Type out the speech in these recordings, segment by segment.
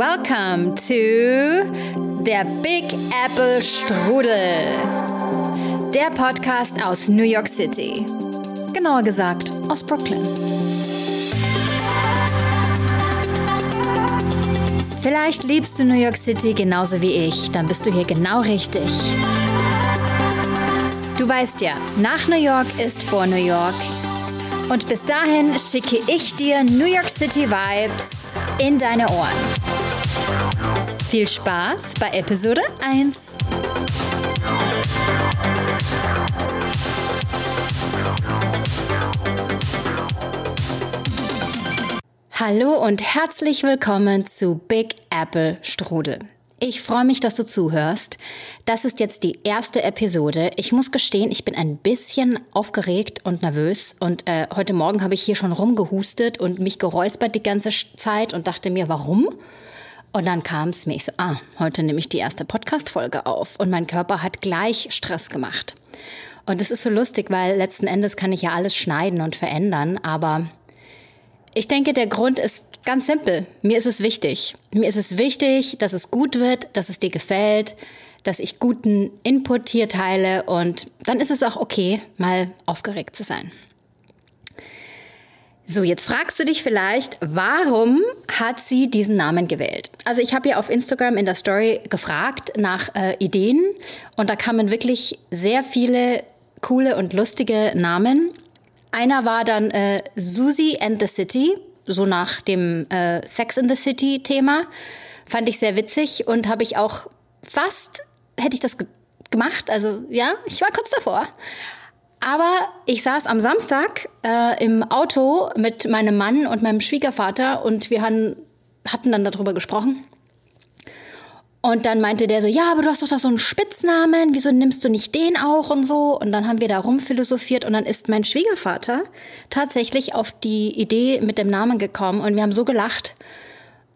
Welcome to der Big Apple Strudel. Der Podcast aus New York City. Genauer gesagt aus Brooklyn. Vielleicht liebst du New York City genauso wie ich, dann bist du hier genau richtig. Du weißt ja, nach New York ist vor New York. Und bis dahin schicke ich dir New York City Vibes in deine Ohren. Viel Spaß bei Episode 1. Hallo und herzlich willkommen zu Big Apple Strudel. Ich freue mich, dass du zuhörst. Das ist jetzt die erste Episode. Ich muss gestehen, ich bin ein bisschen aufgeregt und nervös. Und äh, heute Morgen habe ich hier schon rumgehustet und mich geräuspert die ganze Zeit und dachte mir, warum? Und dann kam es mir, ich so, ah, heute nehme ich die erste Podcast-Folge auf. Und mein Körper hat gleich Stress gemacht. Und es ist so lustig, weil letzten Endes kann ich ja alles schneiden und verändern. Aber ich denke, der Grund ist Ganz simpel. Mir ist es wichtig. Mir ist es wichtig, dass es gut wird, dass es dir gefällt, dass ich guten Input hier teile und dann ist es auch okay, mal aufgeregt zu sein. So, jetzt fragst du dich vielleicht, warum hat sie diesen Namen gewählt? Also ich habe ja auf Instagram in der Story gefragt nach äh, Ideen und da kamen wirklich sehr viele coole und lustige Namen. Einer war dann äh, Susie and the City so nach dem äh, Sex in the City Thema. Fand ich sehr witzig und habe ich auch fast, hätte ich das ge gemacht. Also ja, ich war kurz davor. Aber ich saß am Samstag äh, im Auto mit meinem Mann und meinem Schwiegervater und wir han, hatten dann darüber gesprochen. Und dann meinte der so, ja, aber du hast doch da so einen Spitznamen, wieso nimmst du nicht den auch und so? Und dann haben wir da rumphilosophiert und dann ist mein Schwiegervater tatsächlich auf die Idee mit dem Namen gekommen und wir haben so gelacht.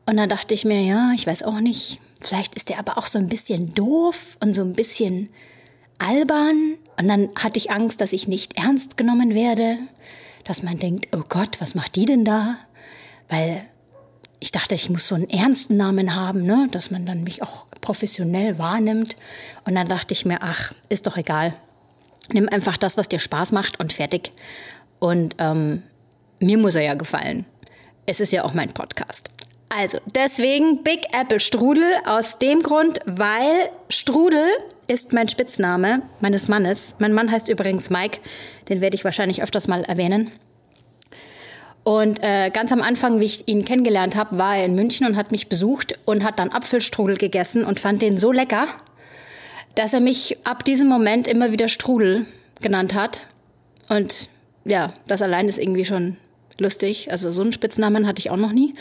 Und dann dachte ich mir, ja, ich weiß auch nicht, vielleicht ist der aber auch so ein bisschen doof und so ein bisschen albern. Und dann hatte ich Angst, dass ich nicht ernst genommen werde, dass man denkt, oh Gott, was macht die denn da? Weil ich dachte, ich muss so einen ernsten Namen haben, ne? dass man dann mich auch professionell wahrnimmt. Und dann dachte ich mir, ach, ist doch egal. Nimm einfach das, was dir Spaß macht und fertig. Und ähm, mir muss er ja gefallen. Es ist ja auch mein Podcast. Also, deswegen Big Apple Strudel aus dem Grund, weil Strudel ist mein Spitzname meines Mannes. Mein Mann heißt übrigens Mike, den werde ich wahrscheinlich öfters mal erwähnen. Und äh, ganz am Anfang, wie ich ihn kennengelernt habe, war er in München und hat mich besucht und hat dann Apfelstrudel gegessen und fand den so lecker, dass er mich ab diesem Moment immer wieder Strudel genannt hat. Und ja, das allein ist irgendwie schon lustig. Also so einen Spitznamen hatte ich auch noch nie.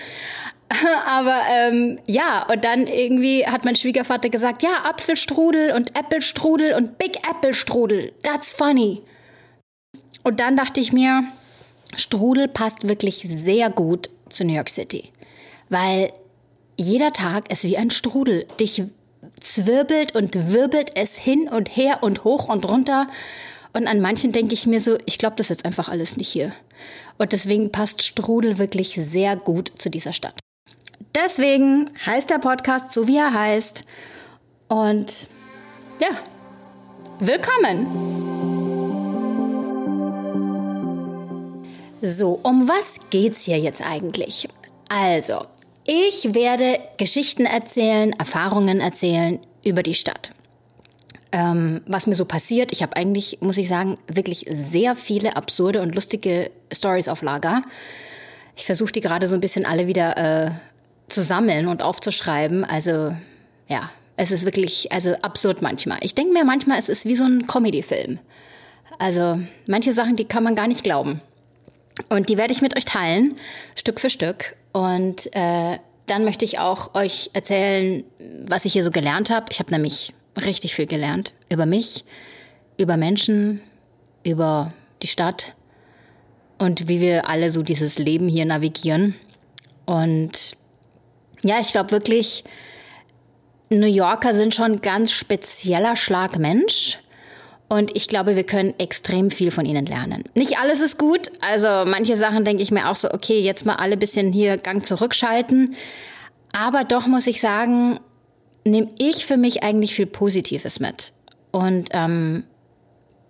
Aber ähm, ja, und dann irgendwie hat mein Schwiegervater gesagt, ja, Apfelstrudel und Äppelstrudel und Big Apple Strudel. That's funny. Und dann dachte ich mir, Strudel passt wirklich sehr gut zu New York City, weil jeder Tag ist wie ein Strudel. Dich zwirbelt und wirbelt es hin und her und hoch und runter. Und an manchen denke ich mir so, ich glaube das jetzt einfach alles nicht hier. Und deswegen passt Strudel wirklich sehr gut zu dieser Stadt. Deswegen heißt der Podcast so, wie er heißt. Und ja, willkommen! So, um was geht's hier jetzt eigentlich? Also, ich werde Geschichten erzählen, Erfahrungen erzählen über die Stadt. Ähm, was mir so passiert, ich habe eigentlich, muss ich sagen, wirklich sehr viele absurde und lustige Stories auf Lager. Ich versuche die gerade so ein bisschen alle wieder äh, zu sammeln und aufzuschreiben. Also, ja, es ist wirklich, also absurd manchmal. Ich denke mir manchmal, es ist wie so ein Comedy-Film. Also, manche Sachen, die kann man gar nicht glauben. Und die werde ich mit euch teilen, Stück für Stück. Und äh, dann möchte ich auch euch erzählen, was ich hier so gelernt habe. Ich habe nämlich richtig viel gelernt über mich, über Menschen, über die Stadt und wie wir alle so dieses Leben hier navigieren. Und ja, ich glaube wirklich, New Yorker sind schon ganz spezieller Schlag Mensch. Und ich glaube, wir können extrem viel von ihnen lernen. Nicht alles ist gut. Also manche Sachen denke ich mir auch so, okay, jetzt mal alle bisschen hier Gang zurückschalten. Aber doch muss ich sagen, nehme ich für mich eigentlich viel Positives mit. Und ähm,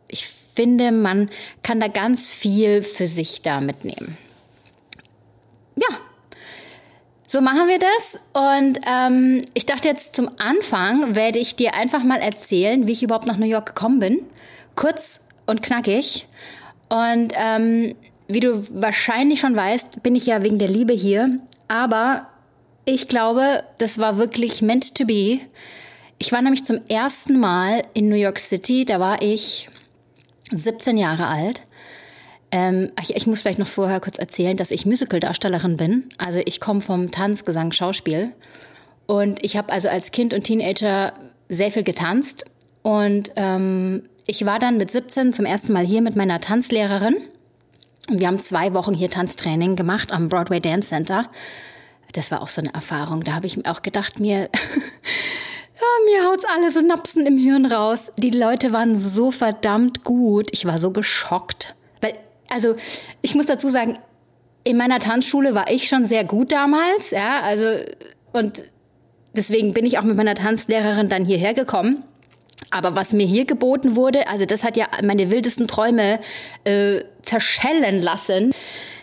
ich finde, man kann da ganz viel für sich da mitnehmen. Ja, so machen wir das. Und ähm, ich dachte jetzt zum Anfang werde ich dir einfach mal erzählen, wie ich überhaupt nach New York gekommen bin. Kurz und knackig. Und ähm, wie du wahrscheinlich schon weißt, bin ich ja wegen der Liebe hier. Aber ich glaube, das war wirklich meant to be. Ich war nämlich zum ersten Mal in New York City. Da war ich 17 Jahre alt. Ähm, ich, ich, muss vielleicht noch vorher kurz erzählen, dass ich Musical-Darstellerin bin. Also ich komme vom Tanz, Gesang, Schauspiel. Und ich habe also als Kind und Teenager sehr viel getanzt. Und ähm, ich war dann mit 17 zum ersten Mal hier mit meiner Tanzlehrerin. Und wir haben zwei Wochen hier Tanztraining gemacht am Broadway Dance Center. Das war auch so eine Erfahrung. Da habe ich auch gedacht, mir, ja, mir haut's alle Synapsen im Hirn raus. Die Leute waren so verdammt gut. Ich war so geschockt. Also ich muss dazu sagen, in meiner Tanzschule war ich schon sehr gut damals, ja, also und deswegen bin ich auch mit meiner Tanzlehrerin dann hierher gekommen. Aber was mir hier geboten wurde, also das hat ja meine wildesten Träume äh, zerschellen lassen.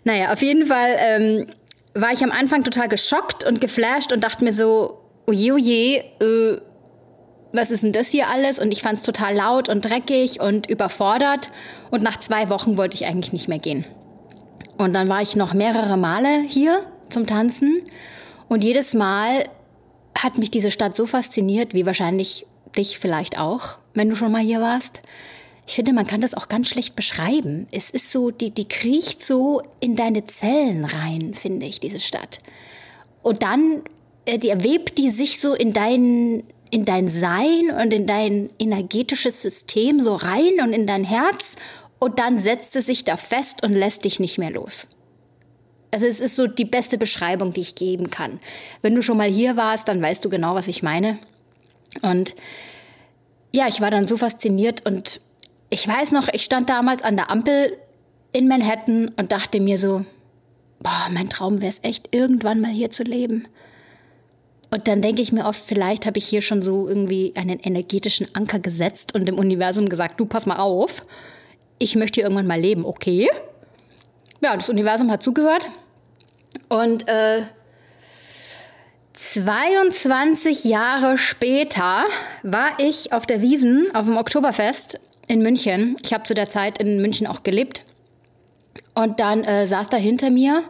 Naja, auf jeden Fall ähm, war ich am Anfang total geschockt und geflasht und dachte mir so, oje, oje, äh, was ist denn das hier alles? Und ich fand es total laut und dreckig und überfordert. Und nach zwei Wochen wollte ich eigentlich nicht mehr gehen. Und dann war ich noch mehrere Male hier zum Tanzen. Und jedes Mal hat mich diese Stadt so fasziniert, wie wahrscheinlich dich vielleicht auch, wenn du schon mal hier warst. Ich finde, man kann das auch ganz schlecht beschreiben. Es ist so, die, die kriecht so in deine Zellen rein, finde ich, diese Stadt. Und dann äh, die, webt die sich so in deinen in dein Sein und in dein energetisches System so rein und in dein Herz und dann setzt es sich da fest und lässt dich nicht mehr los. Also es ist so die beste Beschreibung, die ich geben kann. Wenn du schon mal hier warst, dann weißt du genau, was ich meine. Und ja, ich war dann so fasziniert und ich weiß noch, ich stand damals an der Ampel in Manhattan und dachte mir so, boah, mein Traum wäre es echt, irgendwann mal hier zu leben. Und dann denke ich mir oft, vielleicht habe ich hier schon so irgendwie einen energetischen Anker gesetzt und dem Universum gesagt, du pass mal auf, ich möchte hier irgendwann mal leben, okay? Ja, das Universum hat zugehört. Und äh, 22 Jahre später war ich auf der Wiesen auf dem Oktoberfest in München. Ich habe zu der Zeit in München auch gelebt. Und dann äh, saß da hinter mir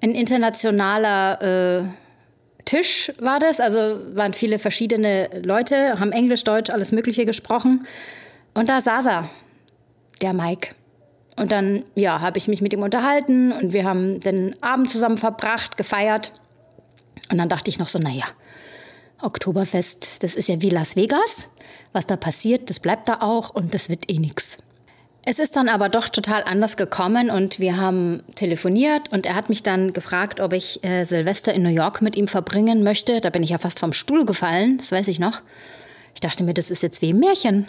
ein internationaler äh, Tisch war das. Also waren viele verschiedene Leute, haben Englisch, Deutsch, alles Mögliche gesprochen. Und da saß er, der Mike. Und dann, ja, habe ich mich mit ihm unterhalten und wir haben den Abend zusammen verbracht, gefeiert. Und dann dachte ich noch so, naja, Oktoberfest, das ist ja wie Las Vegas. Was da passiert, das bleibt da auch und das wird eh nix. Es ist dann aber doch total anders gekommen und wir haben telefoniert und er hat mich dann gefragt, ob ich äh, Silvester in New York mit ihm verbringen möchte. Da bin ich ja fast vom Stuhl gefallen, das weiß ich noch. Ich dachte mir, das ist jetzt wie ein Märchen.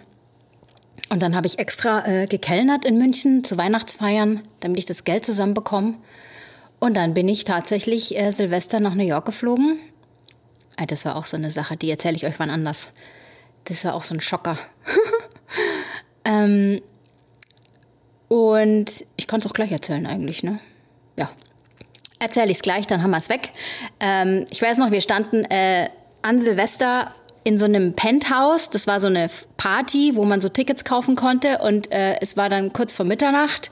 Und dann habe ich extra äh, gekellnert in München zu Weihnachtsfeiern, damit ich das Geld zusammenbekomme. Und dann bin ich tatsächlich äh, Silvester nach New York geflogen. Äh, das war auch so eine Sache, die erzähle ich euch wann anders. Das war auch so ein Schocker. ähm, und ich kann es auch gleich erzählen eigentlich, ne? Ja. Erzähle ich es gleich, dann haben wir es weg. Ähm, ich weiß noch, wir standen äh, an Silvester in so einem Penthouse. Das war so eine Party, wo man so Tickets kaufen konnte. Und äh, es war dann kurz vor Mitternacht.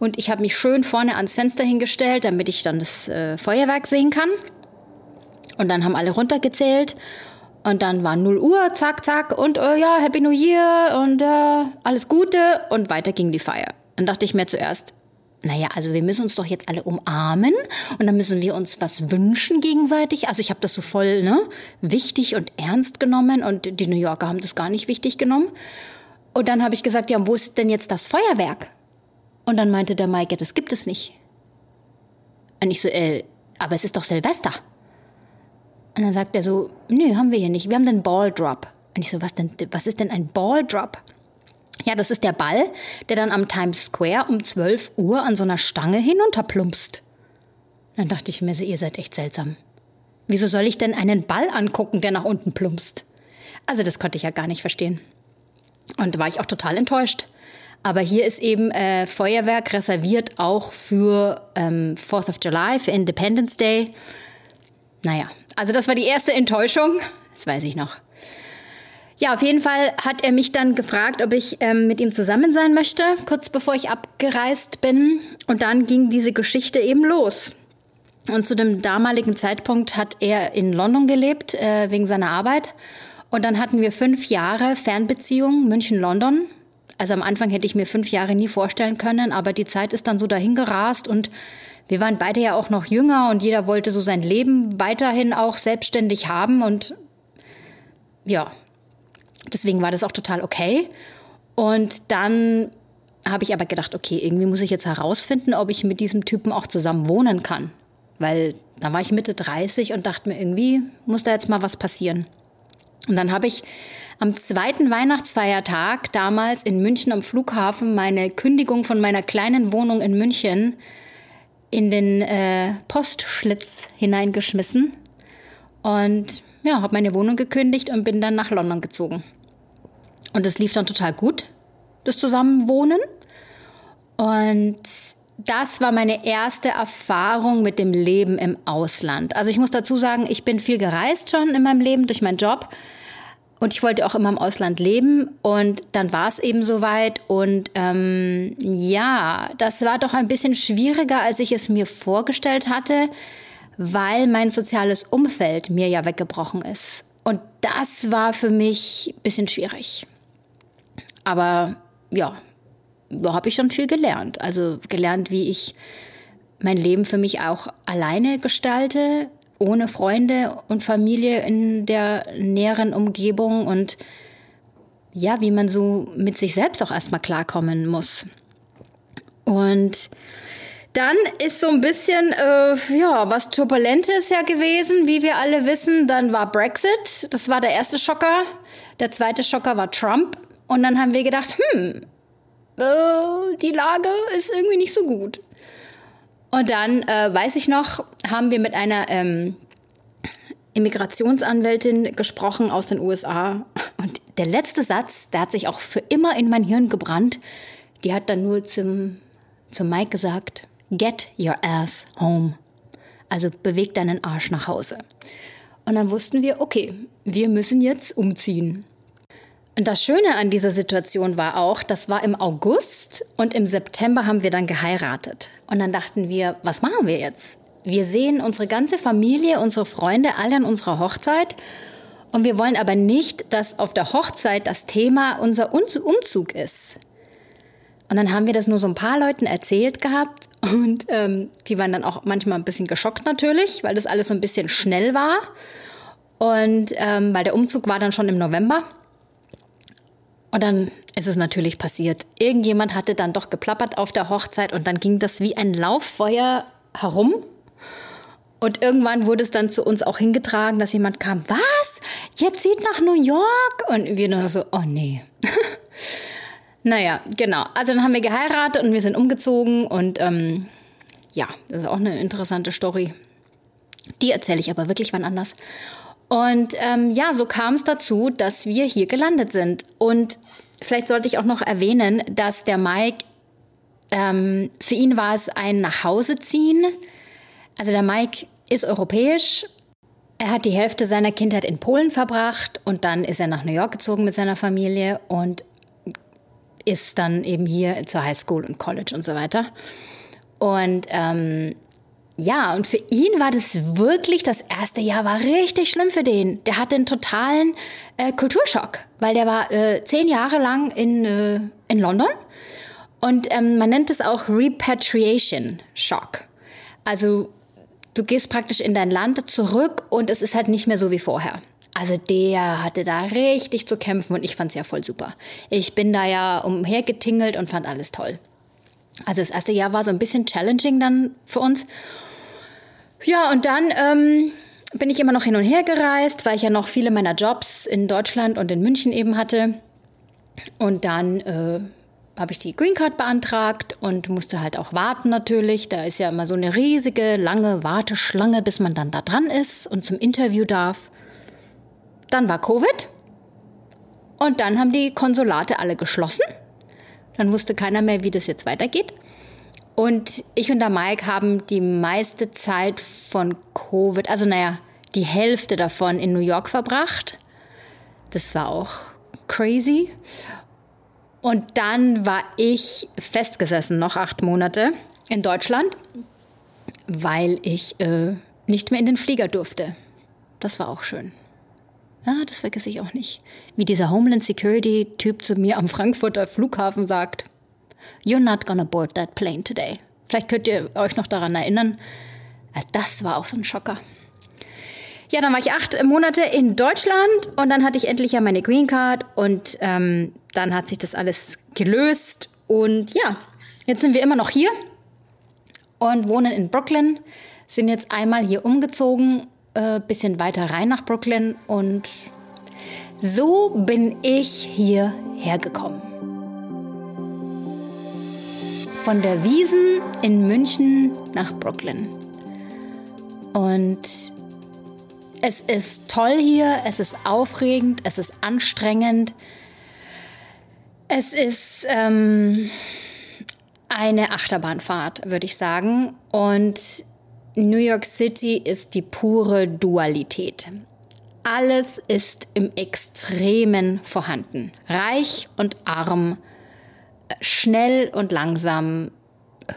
Und ich habe mich schön vorne ans Fenster hingestellt, damit ich dann das äh, Feuerwerk sehen kann. Und dann haben alle runtergezählt. Und dann war 0 Uhr, zack, zack. Und äh, ja, Happy New Year und äh, alles Gute. Und weiter ging die Feier. Dann dachte ich mir zuerst, naja, also wir müssen uns doch jetzt alle umarmen und dann müssen wir uns was wünschen gegenseitig. Also ich habe das so voll ne, wichtig und ernst genommen und die New Yorker haben das gar nicht wichtig genommen. Und dann habe ich gesagt, ja, wo ist denn jetzt das Feuerwerk? Und dann meinte der Mike, das gibt es nicht. Und ich so, äh, aber es ist doch Silvester. Und dann sagt er so, nö, haben wir hier nicht. Wir haben den Ball Drop. Und ich so, was denn, was ist denn ein Ball Drop? Ja, das ist der Ball, der dann am Times Square um 12 Uhr an so einer Stange hinunterplumpst. Dann dachte ich mir ihr seid echt seltsam. Wieso soll ich denn einen Ball angucken, der nach unten plumpst? Also das konnte ich ja gar nicht verstehen. Und war ich auch total enttäuscht. Aber hier ist eben äh, Feuerwerk reserviert auch für ähm, 4th of July, für Independence Day. Naja, also das war die erste Enttäuschung. Das weiß ich noch. Ja, auf jeden Fall hat er mich dann gefragt, ob ich ähm, mit ihm zusammen sein möchte, kurz bevor ich abgereist bin. Und dann ging diese Geschichte eben los. Und zu dem damaligen Zeitpunkt hat er in London gelebt, äh, wegen seiner Arbeit. Und dann hatten wir fünf Jahre Fernbeziehung München-London. Also am Anfang hätte ich mir fünf Jahre nie vorstellen können, aber die Zeit ist dann so dahin gerast und wir waren beide ja auch noch jünger und jeder wollte so sein Leben weiterhin auch selbstständig haben und ja, deswegen war das auch total okay. Und dann habe ich aber gedacht, okay, irgendwie muss ich jetzt herausfinden, ob ich mit diesem Typen auch zusammen wohnen kann. Weil da war ich Mitte 30 und dachte mir, irgendwie muss da jetzt mal was passieren. Und dann habe ich am zweiten Weihnachtsfeiertag damals in München am Flughafen meine Kündigung von meiner kleinen Wohnung in München in den äh, Postschlitz hineingeschmissen und ja, habe meine Wohnung gekündigt und bin dann nach London gezogen. Und es lief dann total gut, das Zusammenwohnen. Und das war meine erste Erfahrung mit dem Leben im Ausland. Also ich muss dazu sagen, ich bin viel gereist schon in meinem Leben durch meinen Job. Und ich wollte auch immer im Ausland leben. Und dann war es eben soweit. Und ähm, ja, das war doch ein bisschen schwieriger, als ich es mir vorgestellt hatte, weil mein soziales Umfeld mir ja weggebrochen ist. Und das war für mich ein bisschen schwierig. Aber ja, da habe ich schon viel gelernt. Also gelernt, wie ich mein Leben für mich auch alleine gestalte, ohne Freunde und Familie in der näheren Umgebung und ja, wie man so mit sich selbst auch erstmal klarkommen muss. Und dann ist so ein bisschen, äh, ja, was Turbulentes ja gewesen, wie wir alle wissen. Dann war Brexit, das war der erste Schocker. Der zweite Schocker war Trump. Und dann haben wir gedacht, hm, äh, die Lage ist irgendwie nicht so gut. Und dann, äh, weiß ich noch, haben wir mit einer ähm, Immigrationsanwältin gesprochen aus den USA. Und der letzte Satz, der hat sich auch für immer in mein Hirn gebrannt. Die hat dann nur zum, zum Mike gesagt, get your ass home. Also beweg deinen Arsch nach Hause. Und dann wussten wir, okay, wir müssen jetzt umziehen. Und das Schöne an dieser Situation war auch, das war im August und im September haben wir dann geheiratet. Und dann dachten wir, was machen wir jetzt? Wir sehen unsere ganze Familie, unsere Freunde alle an unserer Hochzeit. Und wir wollen aber nicht, dass auf der Hochzeit das Thema unser Umzug ist. Und dann haben wir das nur so ein paar Leuten erzählt gehabt und ähm, die waren dann auch manchmal ein bisschen geschockt natürlich, weil das alles so ein bisschen schnell war. Und ähm, weil der Umzug war dann schon im November. Und dann ist es natürlich passiert. Irgendjemand hatte dann doch geplappert auf der Hochzeit und dann ging das wie ein Lauffeuer herum. Und irgendwann wurde es dann zu uns auch hingetragen, dass jemand kam, was? Jetzt zieht nach New York? Und wir nur so, oh nee. naja, genau. Also dann haben wir geheiratet und wir sind umgezogen und ähm, ja, das ist auch eine interessante Story. Die erzähle ich aber wirklich wann anders. Und ähm, ja, so kam es dazu, dass wir hier gelandet sind. Und vielleicht sollte ich auch noch erwähnen, dass der Mike, ähm, für ihn war es ein Nachhauseziehen. Also der Mike ist europäisch. Er hat die Hälfte seiner Kindheit in Polen verbracht und dann ist er nach New York gezogen mit seiner Familie und ist dann eben hier zur Highschool und College und so weiter. Und ähm, ja, und für ihn war das wirklich, das erste Jahr war richtig schlimm für den. Der hatte einen totalen äh, Kulturschock, weil der war äh, zehn Jahre lang in, äh, in London. Und ähm, man nennt es auch Repatriation Shock. Also du gehst praktisch in dein Land zurück und es ist halt nicht mehr so wie vorher. Also der hatte da richtig zu kämpfen und ich fand es ja voll super. Ich bin da ja umhergetingelt und fand alles toll. Also das erste Jahr war so ein bisschen challenging dann für uns. Ja, und dann ähm, bin ich immer noch hin und her gereist, weil ich ja noch viele meiner Jobs in Deutschland und in München eben hatte. Und dann äh, habe ich die Green Card beantragt und musste halt auch warten natürlich. Da ist ja immer so eine riesige, lange Warteschlange, bis man dann da dran ist und zum Interview darf. Dann war Covid und dann haben die Konsulate alle geschlossen. Dann wusste keiner mehr, wie das jetzt weitergeht. Und ich und der Mike haben die meiste Zeit von Covid, also naja, die Hälfte davon in New York verbracht. Das war auch crazy. Und dann war ich festgesessen, noch acht Monate in Deutschland, weil ich äh, nicht mehr in den Flieger durfte. Das war auch schön. Ja, das vergesse ich auch nicht. Wie dieser Homeland Security-Typ zu mir am Frankfurter Flughafen sagt, You're not gonna board that plane today. Vielleicht könnt ihr euch noch daran erinnern. Das war auch so ein Schocker. Ja, dann war ich acht Monate in Deutschland und dann hatte ich endlich ja meine Green Card und ähm, dann hat sich das alles gelöst und ja, jetzt sind wir immer noch hier und wohnen in Brooklyn, sind jetzt einmal hier umgezogen, äh, bisschen weiter rein nach Brooklyn und so bin ich hierher gekommen. Von der Wiesen in München nach Brooklyn. Und es ist toll hier, es ist aufregend, es ist anstrengend. Es ist ähm, eine Achterbahnfahrt, würde ich sagen. Und New York City ist die pure Dualität. Alles ist im Extremen vorhanden. Reich und arm, schnell und langsam,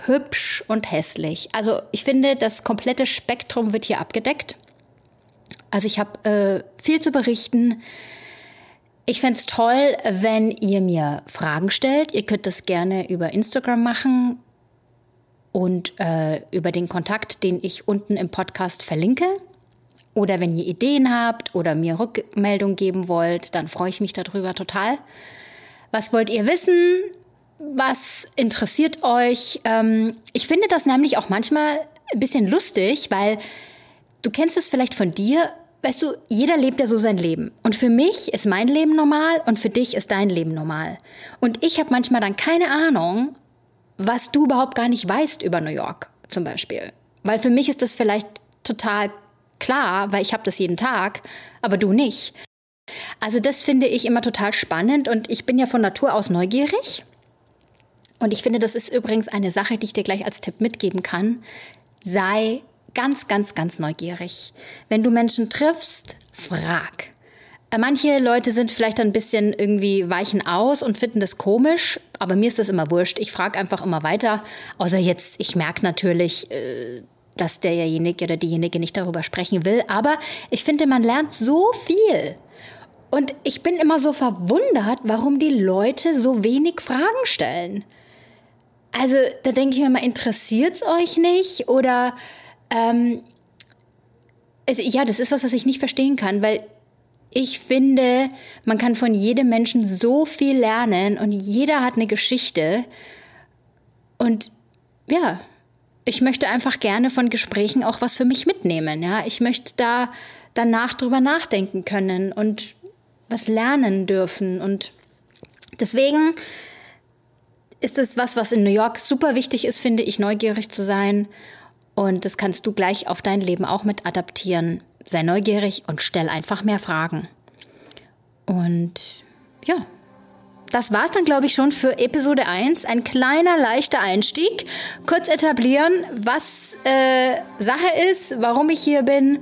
hübsch und hässlich. Also ich finde, das komplette Spektrum wird hier abgedeckt. Also ich habe äh, viel zu berichten. Ich fände es toll, wenn ihr mir Fragen stellt. Ihr könnt das gerne über Instagram machen und äh, über den Kontakt, den ich unten im Podcast verlinke. Oder wenn ihr Ideen habt oder mir Rückmeldung geben wollt, dann freue ich mich darüber total. Was wollt ihr wissen? Was interessiert euch? Ähm, ich finde das nämlich auch manchmal ein bisschen lustig, weil du kennst es vielleicht von dir. Weißt du, jeder lebt ja so sein Leben. Und für mich ist mein Leben normal und für dich ist dein Leben normal. Und ich habe manchmal dann keine Ahnung, was du überhaupt gar nicht weißt über New York zum Beispiel. Weil für mich ist das vielleicht total klar, weil ich habe das jeden Tag, aber du nicht. Also das finde ich immer total spannend und ich bin ja von Natur aus neugierig und ich finde, das ist übrigens eine Sache, die ich dir gleich als Tipp mitgeben kann. Sei ganz, ganz, ganz neugierig. Wenn du Menschen triffst, frag. Äh, manche Leute sind vielleicht ein bisschen irgendwie weichen aus und finden das komisch, aber mir ist das immer wurscht. Ich frage einfach immer weiter. Außer jetzt, ich merke natürlich, äh, dass derjenige oder diejenige nicht darüber sprechen will. Aber ich finde, man lernt so viel. Und ich bin immer so verwundert, warum die Leute so wenig Fragen stellen. Also da denke ich mir mal, interessiert es euch nicht? Oder ähm, also, ja, das ist was, was ich nicht verstehen kann, weil ich finde, man kann von jedem Menschen so viel lernen und jeder hat eine Geschichte. Und ja, ich möchte einfach gerne von Gesprächen auch was für mich mitnehmen. Ja, ich möchte da danach drüber nachdenken können und was lernen dürfen. Und deswegen ist es was, was in New York super wichtig ist, finde ich, neugierig zu sein. Und das kannst du gleich auf dein Leben auch mit adaptieren. Sei neugierig und stell einfach mehr Fragen. Und ja, das war es dann, glaube ich, schon für Episode 1. Ein kleiner, leichter Einstieg. Kurz etablieren, was äh, Sache ist, warum ich hier bin,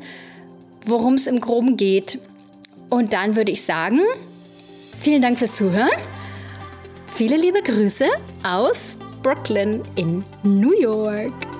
worum es im Groben geht. Und dann würde ich sagen, vielen Dank fürs Zuhören. Viele liebe Grüße aus Brooklyn in New York.